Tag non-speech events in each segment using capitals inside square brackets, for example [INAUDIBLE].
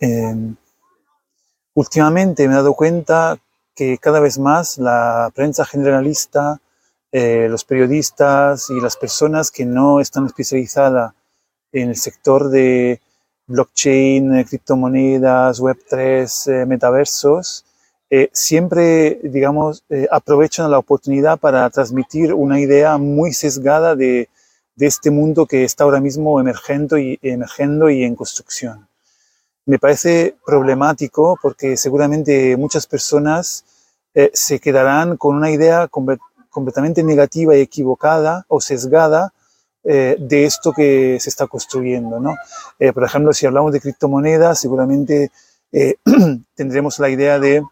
Eh, últimamente me he dado cuenta que cada vez más la prensa generalista, eh, los periodistas y las personas que no están especializadas en el sector de blockchain, eh, criptomonedas, Web3, metaversos, siempre, digamos, aprovechan la oportunidad para transmitir una idea muy sesgada de, de este mundo que está ahora mismo emergiendo y, emergiendo y en construcción me parece problemático porque seguramente muchas personas eh, se quedarán con una idea completamente negativa y equivocada o sesgada eh, de esto que se está construyendo. ¿no? Eh, por ejemplo, si hablamos de criptomonedas, seguramente [CLEARS THROAT] tendremos la idea de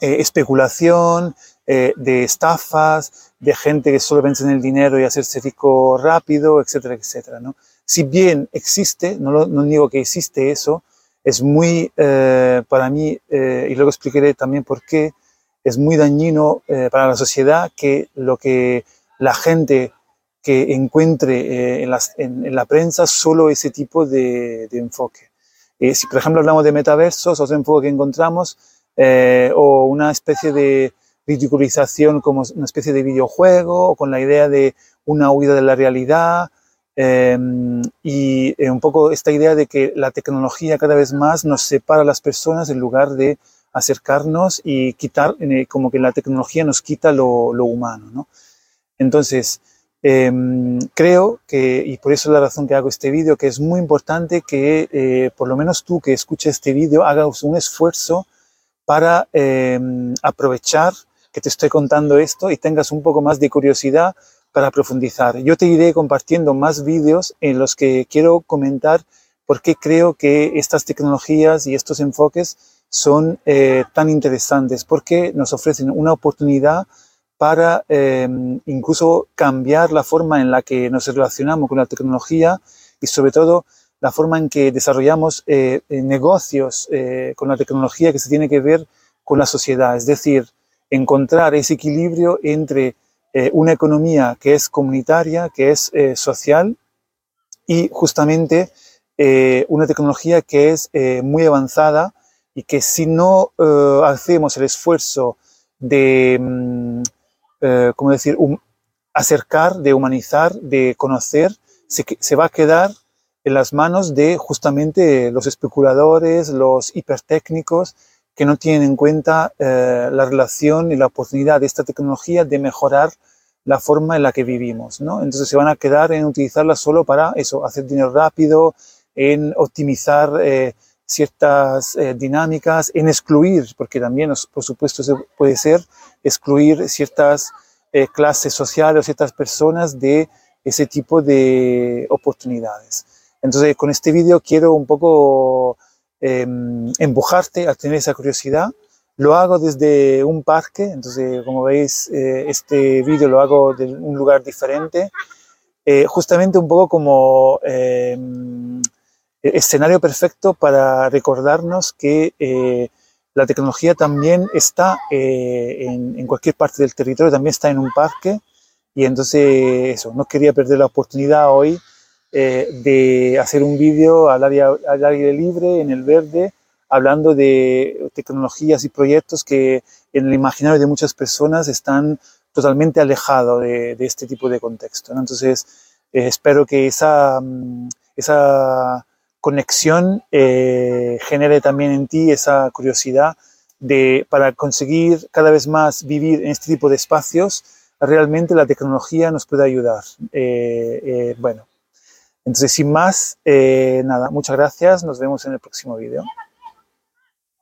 especulación, de estafas, de gente que solo piensa en el dinero y hacerse rico rápido, etcétera, etcétera. ¿no? Si bien existe, no, no digo que existe eso, es muy, eh, para mí, eh, y luego explicaré también por qué, es muy dañino eh, para la sociedad que lo que la gente que encuentre en, la prensa solo ese tipo de, de enfoque. si, por ejemplo, hablamos de metaversos, otro enfoque que encontramos, o una especie de ridiculización como una especie de videojuego, o con la idea de una huida de la realidad, Em, y eh, un poco esta idea de que la tecnología cada vez más nos separa a las personas en lugar de acercarnos y quitar, eh, como que la tecnología nos quita lo, lo humano. ¿no? Entonces, em, creo que, y por eso es la razón que hago este vídeo, que es muy importante que eh, por lo menos tú que escuches este vídeo hagas un esfuerzo para em, aprovechar que te estoy contando esto y tengas un poco más de curiosidad para profundizar. Yo te iré compartiendo más vídeos en los que quiero comentar por qué creo que estas tecnologías y estos enfoques son eh, tan interesantes, porque nos ofrecen una oportunidad para em, incluso cambiar la forma en la que nos relacionamos con la tecnología y sobre todo la forma en que desarrollamos eh, eh, negocios con la tecnología que se tiene que ver con la sociedad, es decir, encontrar ese equilibrio entre eh, una economía que es comunitaria, que es eh, social y justamente eh, una tecnología que es muy avanzada y que si no hacemos el esfuerzo de, mm, ¿cómo decir?, acercar, de humanizar, de conocer, se, se va a quedar en las manos de justamente los especuladores, los hipertécnicos, que no tienen en cuenta eh, la relación y la oportunidad de esta tecnología de mejorar la forma en la que vivimos, ¿no? Entonces se van a quedar en utilizarla solo para eso, hacer dinero rápido, en optimizar eh, ciertas eh, dinámicas, en excluir, porque también, por supuesto, puede ser excluir ciertas clases sociales o ciertas personas de ese tipo de oportunidades. Entonces, con este vídeo quiero un poco Em, empujarte a tener esa curiosidad. Lo hago desde un parque, entonces como veis eh, este vídeo lo hago de un lugar diferente, eh, justamente un poco como em, escenario perfecto para recordarnos que eh, la tecnología también está en, en, cualquier parte del territorio, también está en un parque y entonces eso, no quería perder la oportunidad hoy eh, de hacer un vídeo al, al aire libre, en el verde, hablando de tecnologías y proyectos que en el imaginario de muchas personas están totalmente alejados de, este tipo de contexto. Entonces, eh, espero que esa, mm, esa conexión eh, genere también en ti esa curiosidad de, para conseguir cada vez más vivir en este tipo de espacios, realmente la tecnología nos puede ayudar. bueno, entonces, sin más, eh, nada, muchas gracias. Nos vemos en el próximo vídeo.